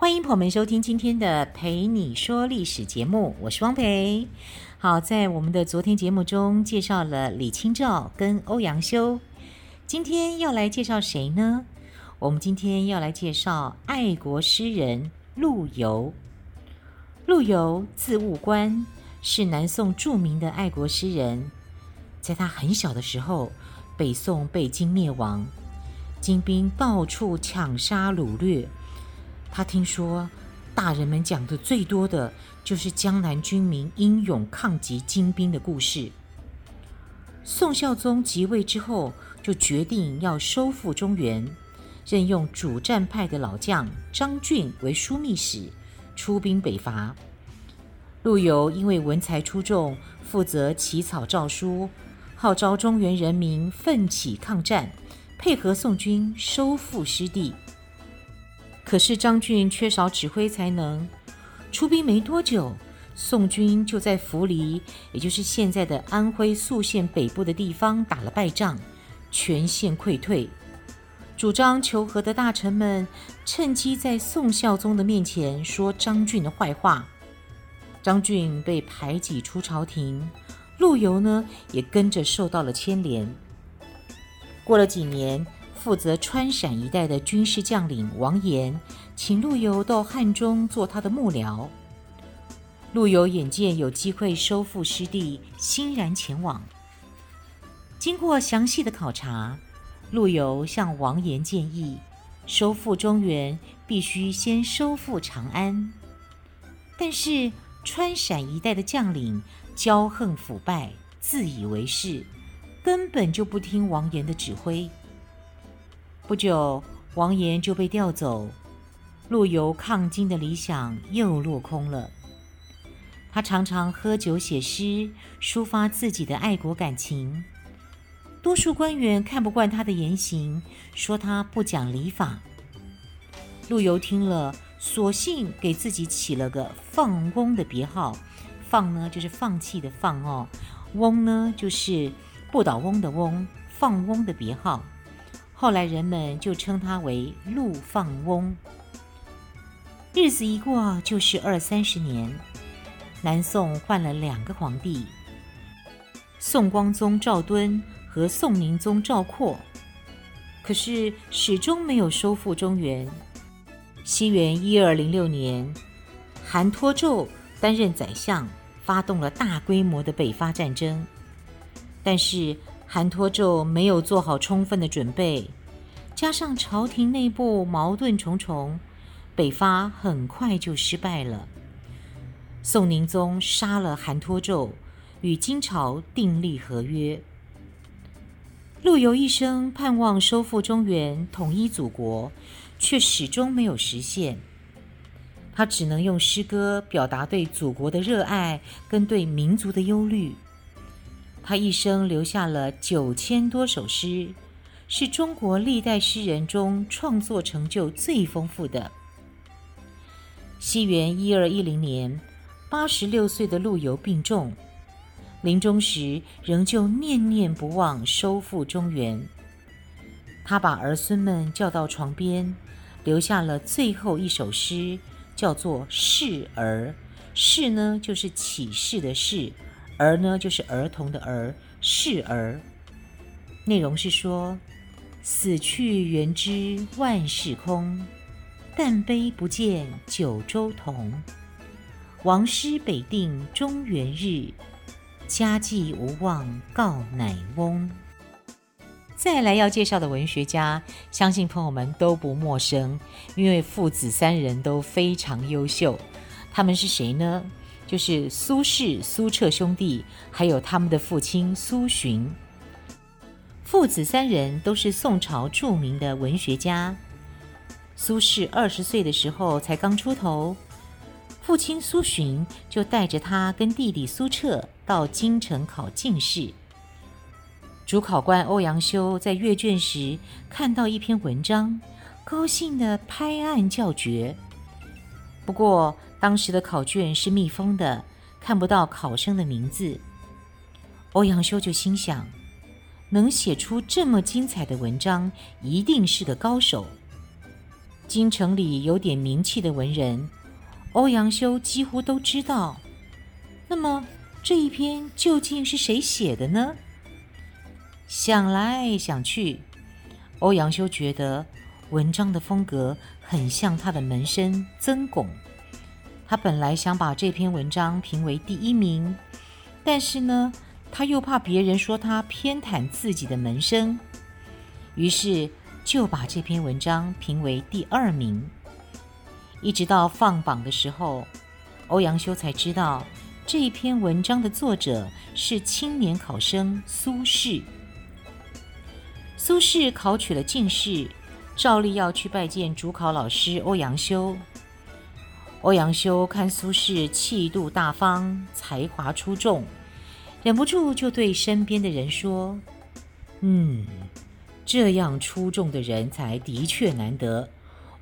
欢迎朋友们收听今天的《陪你说历史》节目，我是汪培。好，在我们的昨天节目中介绍了李清照跟欧阳修，今天要来介绍谁呢？我们今天要来介绍爱国诗人陆游。陆游字务观，是南宋著名的爱国诗人。在他很小的时候，北宋被金灭亡，金兵到处抢杀掳掠。他听说大人们讲的最多的就是江南军民英勇抗击金兵的故事。宋孝宗即位之后，就决定要收复中原。任用主战派的老将张俊为枢密使，出兵北伐。陆游因为文才出众，负责起草诏书，号召中原人民奋起抗战，配合宋军收复失地。可是张俊缺少指挥才能，出兵没多久，宋军就在符离，也就是现在的安徽宿县北部的地方打了败仗，全线溃退。主张求和的大臣们趁机在宋孝宗的面前说张俊的坏话，张俊被排挤出朝廷，陆游呢也跟着受到了牵连。过了几年，负责川陕一带的军事将领王延请陆游到汉中做他的幕僚。陆游眼见有机会收复失地，欣然前往。经过详细的考察。陆游向王延建议，收复中原必须先收复长安。但是川陕一带的将领骄横腐败，自以为是，根本就不听王延的指挥。不久，王延就被调走，陆游抗金的理想又落空了。他常常喝酒写诗，抒发自己的爱国感情。多数官员看不惯他的言行，说他不讲礼法。陆游听了，索性给自己起了个“放翁”的别号。放呢，就是放弃的放哦；翁呢，就是不倒翁的翁。放翁的别号，后来人们就称他为陆放翁。日子一过，就是二三十年，南宋换了两个皇帝，宋光宗赵敦。和宋宁宗赵括，可是始终没有收复中原。西元一二零六年，韩托胄担任宰相，发动了大规模的北伐战争。但是韩托胄没有做好充分的准备，加上朝廷内部矛盾重重，北伐很快就失败了。宋宁宗杀了韩托胄，与金朝订立合约。陆游一生盼望收复中原、统一祖国，却始终没有实现。他只能用诗歌表达对祖国的热爱跟对民族的忧虑。他一生留下了九千多首诗，是中国历代诗人中创作成就最丰富的。西元一二一零年，八十六岁的陆游病重。临终时，仍旧念念不忘收复中原。他把儿孙们叫到床边，留下了最后一首诗，叫做《示儿》。示呢，就是启示的示；儿呢，就是儿童的儿。示儿，内容是说：死去元知万事空，但悲不见九州同。王师北定中原日。家祭无忘告乃翁。再来要介绍的文学家，相信朋友们都不陌生，因为父子三人都非常优秀。他们是谁呢？就是苏轼、苏辙兄弟，还有他们的父亲苏洵。父子三人都是宋朝著名的文学家。苏轼二十岁的时候才刚出头。父亲苏洵就带着他跟弟弟苏辙到京城考进士。主考官欧阳修在阅卷时看到一篇文章，高兴地拍案叫绝。不过当时的考卷是密封的，看不到考生的名字。欧阳修就心想，能写出这么精彩的文章，一定是个高手。京城里有点名气的文人，欧阳修几乎都知道。那么这一篇究竟是谁写的呢？想来想去，欧阳修觉得文章的风格很像他的门生曾巩。他本来想把这篇文章评为第一名，但是呢，他又怕别人说他偏袒自己的门生，于是就把这篇文章评为第二名。一直到放榜的时候，欧阳修才知道这篇文章的作者是青年考生苏轼。苏轼考取了进士，照例要去拜见主考老师欧阳修。欧阳修看苏轼气度大方，才华出众，忍不住就对身边的人说：“嗯，这样出众的人才的确难得，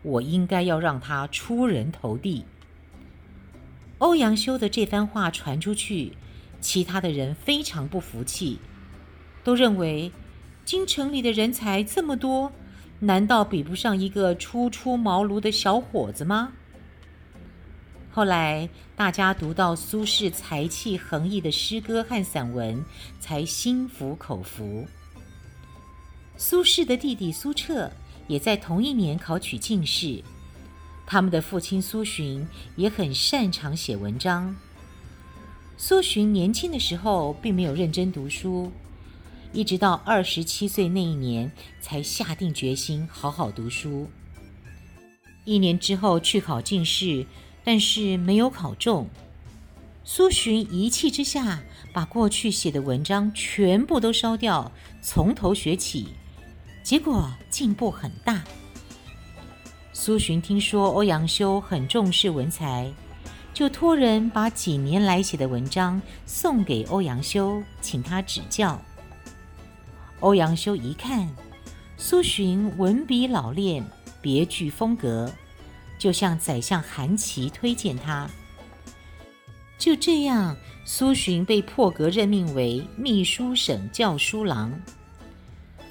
我应该要让他出人头地。”欧阳修的这番话传出去，其他的人非常不服气，都认为。京城里的人才这么多，难道比不上一个初出茅庐的小伙子吗？后来大家读到苏轼才气横溢的诗歌和散文，才心服口服。苏轼的弟弟苏辙也在同一年考取进士，他们的父亲苏洵也很擅长写文章。苏洵年轻的时候并没有认真读书。一直到二十七岁那一年，才下定决心好好读书。一年之后去考进士，但是没有考中。苏洵一气之下，把过去写的文章全部都烧掉，从头学起，结果进步很大。苏洵听说欧阳修很重视文才，就托人把几年来写的文章送给欧阳修，请他指教。欧阳修一看，苏洵文笔老练，别具风格，就向宰相韩琦推荐他。就这样，苏洵被破格任命为秘书省校书郎。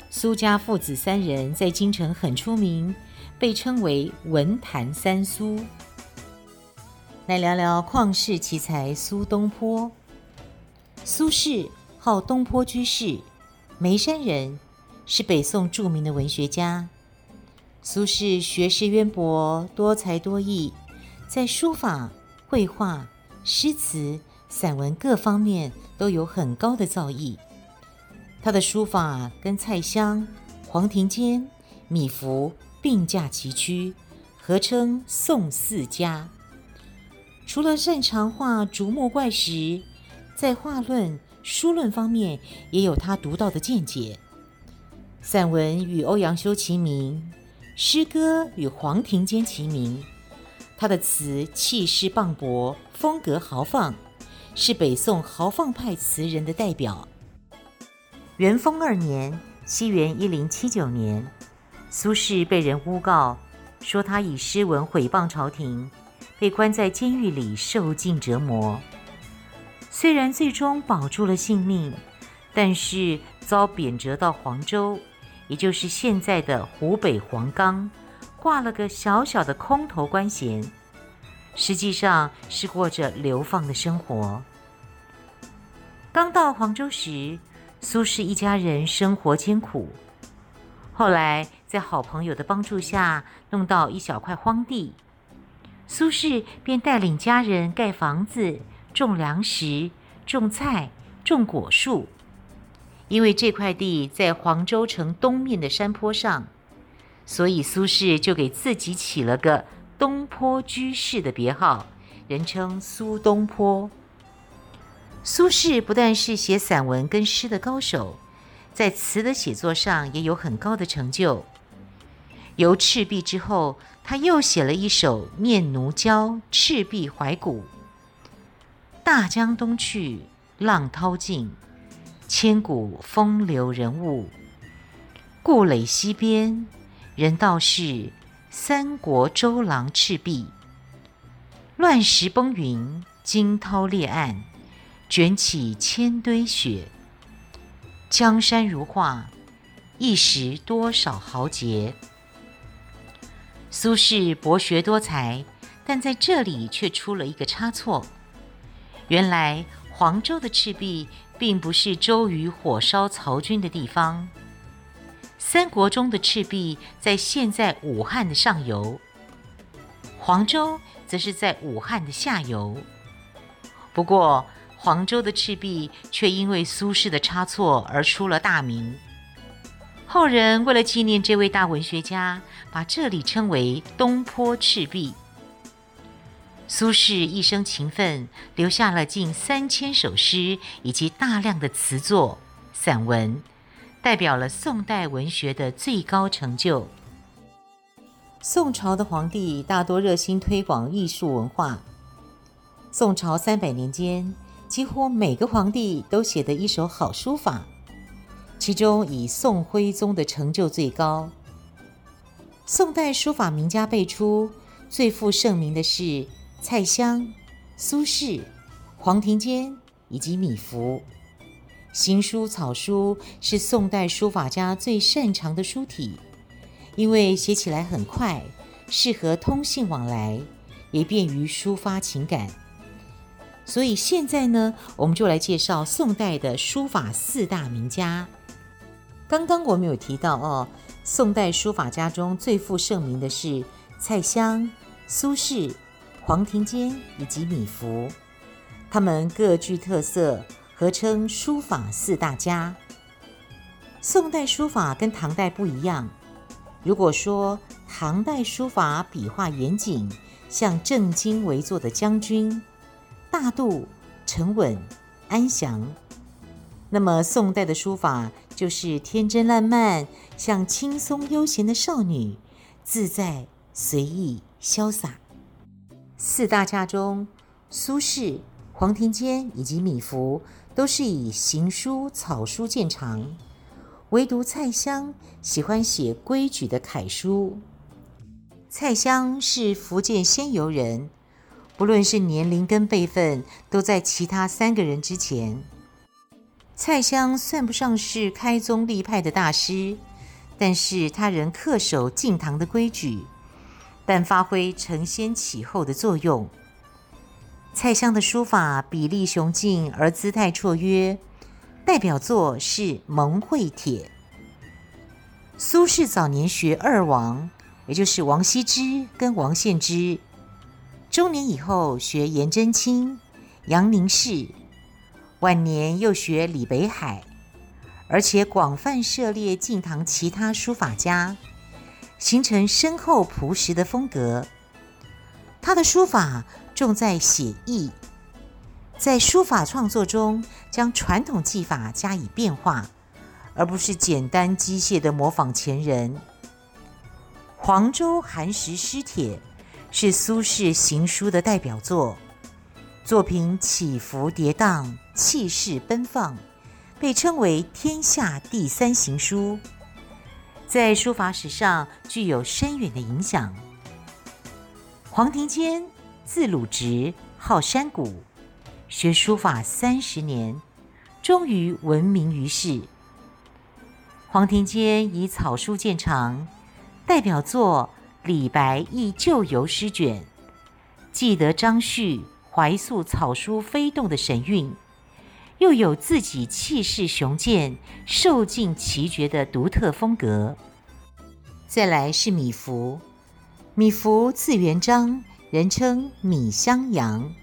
苏家父子三人在京城很出名，被称为文坛三苏。来聊聊旷世奇才苏东坡。苏轼号东坡居士。眉山人，是北宋著名的文学家。苏轼学识渊博，多才多艺，在书法、绘画、诗词、散文各方面都有很高的造诣。他的书法跟蔡襄、黄庭坚、米芾并驾齐驱，合称宋四家。除了擅长画竹木怪石，在画论。书论方面也有他独到的见解，散文与欧阳修齐名，诗歌与黄庭坚齐名。他的词气势磅礴，风格豪放，是北宋豪放派词人的代表。元丰二年（西元一零七九年），苏轼被人诬告，说他以诗文毁谤朝廷，被关在监狱里受尽折磨。虽然最终保住了性命，但是遭贬谪到黄州，也就是现在的湖北黄冈，挂了个小小的空头官衔，实际上是过着流放的生活。刚到黄州时，苏轼一家人生活艰苦，后来在好朋友的帮助下，弄到一小块荒地，苏轼便带领家人盖房子。种粮食、种菜、种果树，因为这块地在黄州城东面的山坡上，所以苏轼就给自己起了个“东坡居士”的别号，人称苏东坡。苏轼不但是写散文跟诗的高手，在词的写作上也有很高的成就。游赤壁之后，他又写了一首《念奴娇·赤壁怀古》。大江东去，浪淘尽，千古风流人物。故垒西边，人道是三国周郎赤壁。乱石崩云，惊涛裂岸，卷起千堆雪。江山如画，一时多少豪杰。苏轼博学多才，但在这里却出了一个差错。原来黄州的赤壁并不是周瑜火烧曹军的地方。三国中的赤壁在现在武汉的上游，黄州则是在武汉的下游。不过，黄州的赤壁却因为苏轼的差错而出了大名。后人为了纪念这位大文学家，把这里称为东坡赤壁。苏轼一生勤奋，留下了近三千首诗以及大量的词作、散文，代表了宋代文学的最高成就。宋朝的皇帝大多热心推广艺术文化。宋朝三百年间，几乎每个皇帝都写得一手好书法。其中以宋徽宗的成就最高。宋代书法名家辈出，最负盛名的是蔡襄、苏轼、黄庭坚以及米芾。行书草书是宋代书法家最擅长的书体，因为写起来很快，适合通信往来，也便于抒发情感。所以现在呢，我们就来介绍宋代的书法四大名家。刚刚我们有提到哦，宋代书法家中最负盛名的是蔡襄、苏轼、黄庭坚以及米芾，他们各具特色，合称书法四大家。宋代书法跟唐代不一样。如果说唐代书法笔画严谨，像正襟危坐的将军，大度、沉稳、安详。那么宋代的书法就是天真烂漫，像轻松悠闲的少女，自在随意潇洒。四大家中，苏轼、黄庭坚以及米芾都是以行书草书见长，唯独蔡襄喜欢写规矩的楷书。蔡襄是福建仙游人，不论是年龄跟辈分，都在其他三个人之前。蔡襄算不上是开宗立派的大师，但是他仍恪守进堂的规矩，但发挥承先启后的作用。蔡襄的书法比例雄劲而姿态绰约，代表作是《蒙会帖》。苏轼早年学二王，也就是王羲之跟王献之，中年以后学颜真卿、杨凝式。晚年又学李北海，而且广泛涉猎晋唐其他书法家，形成深厚朴实的风格。他的书法重在写意，在书法创作中将传统技法加以变化，而不是简单机械地模仿前人。《黄州寒食诗帖》是苏轼行书的代表作。作品起伏跌宕，气势奔放，被称为天下第三行书，在书法史上具有深远的影响。黄庭坚字鲁直，号山谷，学书法三十年，终于闻名于世。黄庭坚以草书见长，代表作《李白忆旧游诗卷》，记得张旭。怀素草书飞动的神韵，又有自己气势雄健、瘦劲奇绝的独特风格。再来是米芾，米芾字元璋，人称米襄阳，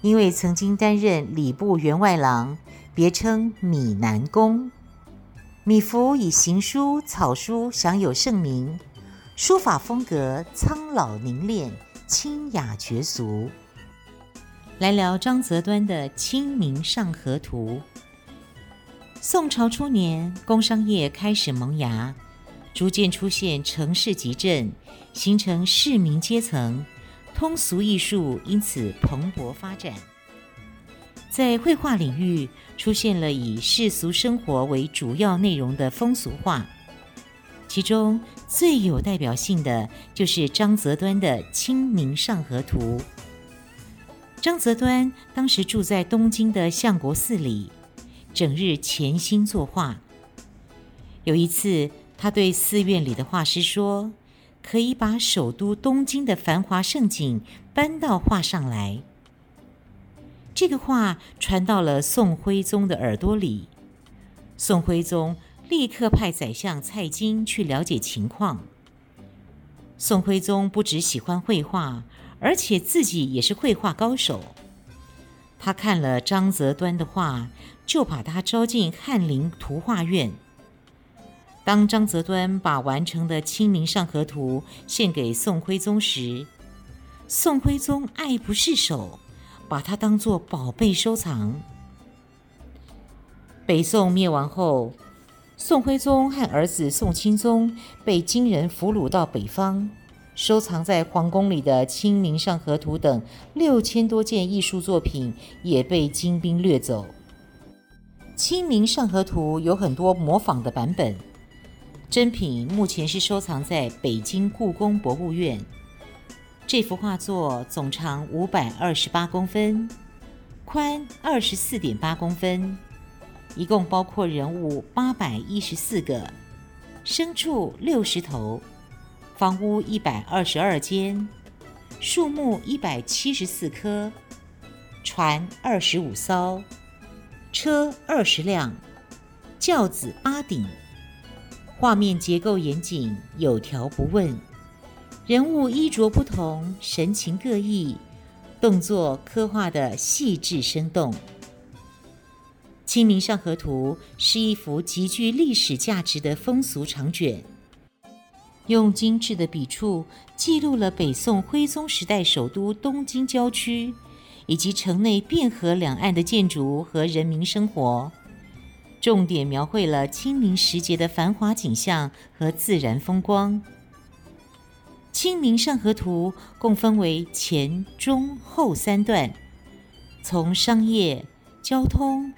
因为曾经担任礼部员外郎，别称米南公。米芾以行书草书享有盛名，书法风格苍老凝练、清雅绝俗。来聊张择端的《清明上河图》。宋朝初年，工商业开始萌芽，逐渐出现城市集镇，形成市民阶层，通俗艺术因此蓬勃发展。在绘画领域出现了以世俗生活为主要内容的风俗画，其中最有代表性的就是张择端的《清明上河图》。张择端当时住在东京的相国寺里，整日潜心作画。有一次，他对寺院里的画师说：“可以把首都东京的繁华盛景搬到画上来。”这个话传到了宋徽宗的耳朵里，宋徽宗立刻派宰相蔡京去了解情况。宋徽宗不只喜欢绘画，而且自己也是绘画高手。他看了张择端的画，就把他招进翰林图画院。当张择端把完成的《清明上河图》献给宋徽宗时，宋徽宗爱不释手。把它当作宝贝收藏。北宋灭亡后，宋徽宗和儿子宋钦宗被金人俘虏到北方，收藏在皇宫里的《清明上河图》等六千多件艺术作品也被金兵掠走。《清明上河图》有很多模仿的版本，真品目前是收藏在北京故宫博物院。这幅画作总长五百二十八公分，宽二十四点八公分，一共包括人物八百一十四个，牲畜六十头，房屋一百二十二间，树木一百七十四棵，船二十五艘，车二十辆，轿子八顶，画面结构严谨，有条不紊。人物衣着不同，神情各异，动作刻画的细致生动。《清明上河图》是一幅极具历史价值的风俗长卷，用精致的笔触记录了北宋徽宗时代首都东京郊区以及城内汴河两岸的建筑和人民生活，重点描绘了清明时节的繁华景象和自然风光。《清明上河图》共分为前、中、后三段，从商业、交通、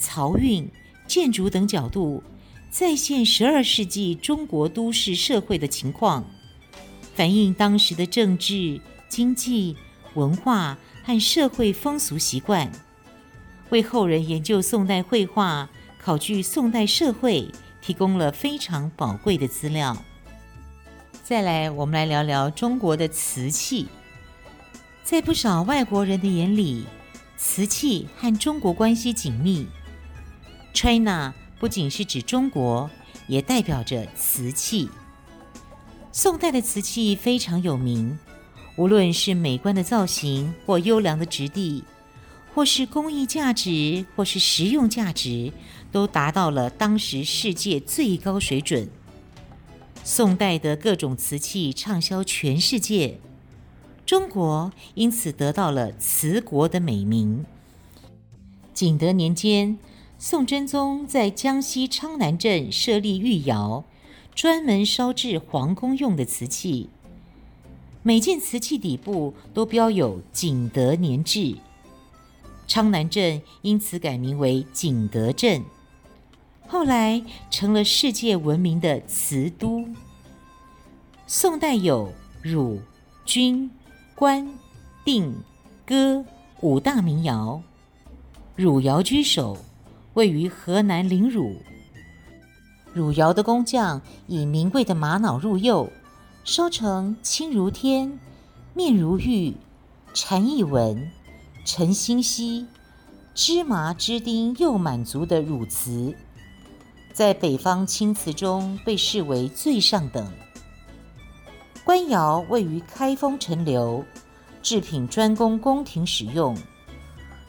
漕运、建筑等角度，再现十二世纪中国都市社会的情况，反映当时的政治、经济、文化和社会风俗习惯，为后人研究宋代绘画、考据宋代社会提供了非常宝贵的资料。再来，我们来聊聊中国的瓷器。在不少外国人的眼里，瓷器和中国关系紧密。China 不仅是指中国，也代表着瓷器。宋代的瓷器非常有名，无论是美观的造型，或优良的质地，或是工艺价值，或是实用价值，都达到了当时世界最高水准。宋代的各种瓷器畅销全世界，中国因此得到了“瓷国”的美名。景德年间，宋真宗在江西昌南镇设立御窑，专门烧制皇宫用的瓷器。每件瓷器底部都标有“景德年制”，昌南镇因此改名为景德镇。后来成了世界闻名的瓷都。宋代有汝、钧、官、定、哥五大名窑，汝窑居首，位于河南临汝。汝窑的工匠以名贵的玛瑙入釉，烧成青如天、面如玉、缠意纹、沉星稀、芝麻枝丁釉满足的汝瓷。在北方青瓷中被视为最上等。官窑位于开封陈留，制品专供宫廷使用。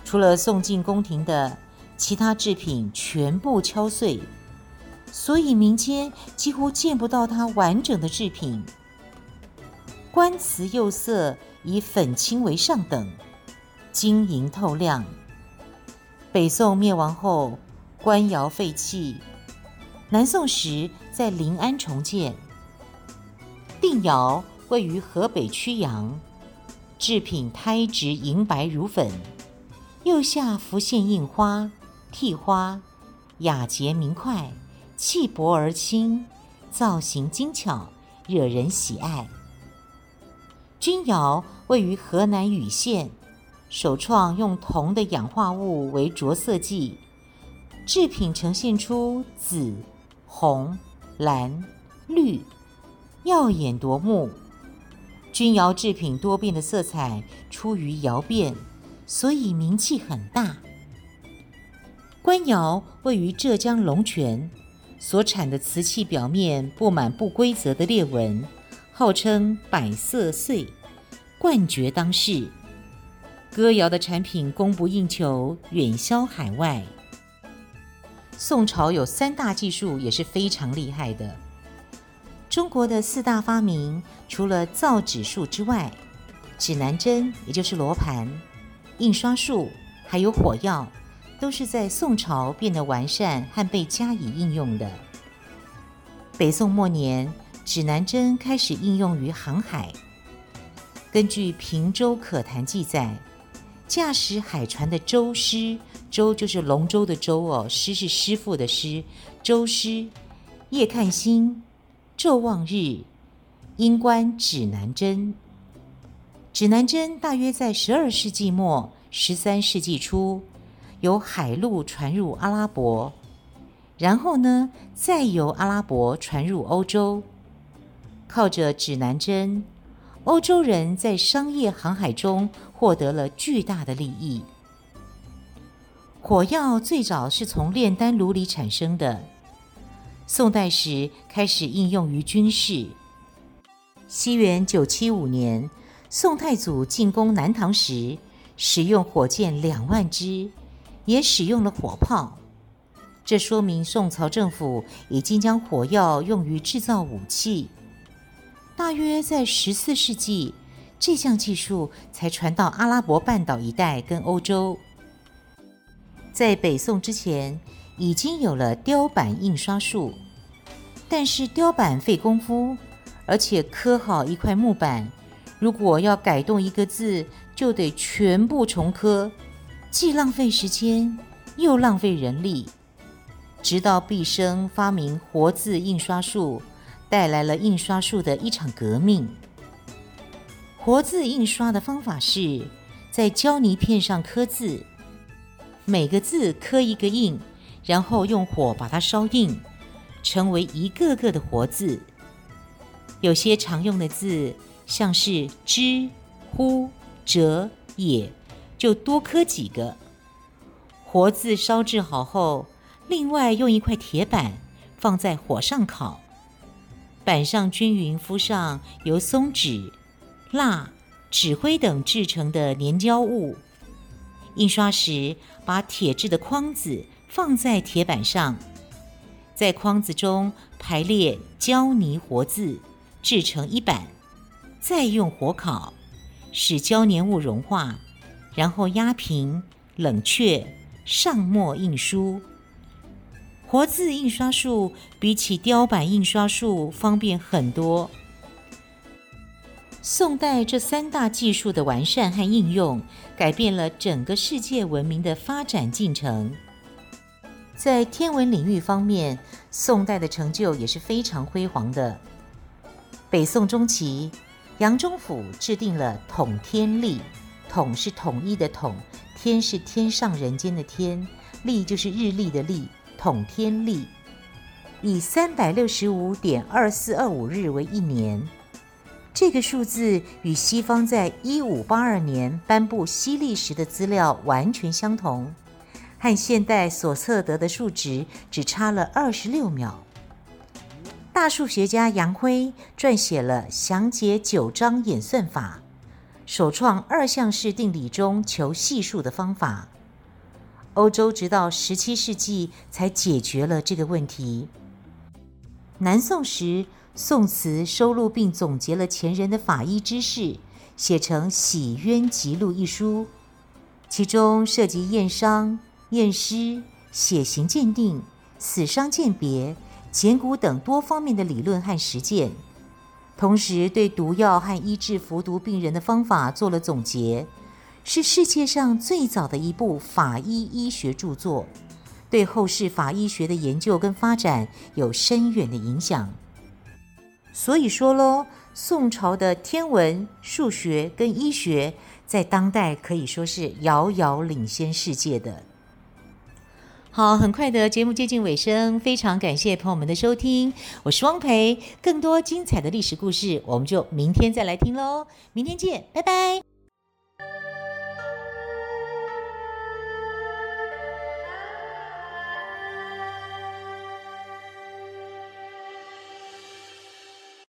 除了送进宫廷的，其他制品全部敲碎，所以民间几乎见不到它完整的制品。官瓷釉色以粉青为上等，晶莹透亮。北宋灭亡后，官窑废弃。南宋时在临安重建，定窑位于河北曲阳，制品胎质银白如粉，釉下浮现印花、替花，雅洁明快，气薄而轻，造型精巧，惹人喜爱。钧窑位于河南禹县，首创用铜的氧化物为着色剂，制品呈现出紫、红、蓝、绿，耀眼夺目。钧窑制品多变的色彩出于窑变，所以名气很大。官窑位于浙江龙泉，所产的瓷器表面布满不规则的裂纹。号称百色碎，冠绝当世。哥窑的产品供不应求，远销海外。宋朝有三大技术也是非常厉害的。中国的四大发明，除了造纸术之外，指南针也就是罗盘、印刷术，还有火药，都是在宋朝变得完善和被加以应用的。北宋末年，指南针开始应用于航海。根据《平洲可谈》记载，驾驶海船的舟师，舟就是龙舟的舟哦，师是师傅的师。舟师夜看星，昼望日，应观指南针。指南针大约在十二世纪末、十三世纪初，由海路传入阿拉伯，然后呢，再由阿拉伯传入欧洲。靠着指南针，欧洲人在商业航海中获得了巨大的利益。火药最早是从炼丹炉里产生的，宋代时开始应用于军事。西元九七五年，宋太祖进攻南唐时，使用火箭两万支，也使用了火炮。这说明宋朝政府已经将火药用于制造武器。大约在十四世纪，这项技术才传到阿拉伯半岛一带跟欧洲。在北宋之前，已经有了雕版印刷术，但是雕版费功夫，而且刻好一块木板，如果要改动一个字，就得全部重刻，既浪费时间，又浪费人力。直到毕生发明活字印刷术。带来了印刷术的一场革命。活字印刷的方法是在胶泥片上刻字，每个字刻一个印，然后用火把它烧硬，成为一个个的活字。有些常用的字，像是之、乎、者、也，就多刻几个。活字烧制好后，另外用一块铁板放在火上烤。板上均匀敷上由松脂、蜡、纸灰等制成的粘胶物。印刷时，把铁制的框子放在铁板上，在框子中排列胶泥活字，制成一板，再用火烤，使胶粘物融化，然后压平、冷却，上墨印书。活字印刷术比起雕版印刷术方便很多。宋代这三大技术的完善和应用，改变了整个世界文明的发展进程。在天文领域方面，宋代的成就也是非常辉煌的。北宋中期，杨忠甫制定了统天历，统是统一的统，天是天上人间的天，历就是日历的历。统天历以三百六十五点二四二五日为一年，这个数字与西方在一五八二年颁布西历时的资料完全相同，和现代所测得的数值只差了二十六秒。大数学家杨辉撰写了详解九章演算法，首创二项式定理中求系数的方法。欧洲直到十七世纪才解决了这个问题。南宋时，宋词收录并总结了前人的法医知识，写成《洗冤集录》一书，其中涉及验伤、验尸、血型鉴定、死伤鉴别、捡骨等多方面的理论和实践，同时对毒药和医治服毒病人的方法做了总结。是世界上最早的一部法医医学著作，对后世法医学的研究跟发展有深远的影响。所以说喽，宋朝的天文、数学跟医学在当代可以说是遥遥领先世界的。好，很快的节目接近尾声，非常感谢朋友们的收听，我是汪培，更多精彩的历史故事，我们就明天再来听喽，明天见，拜拜。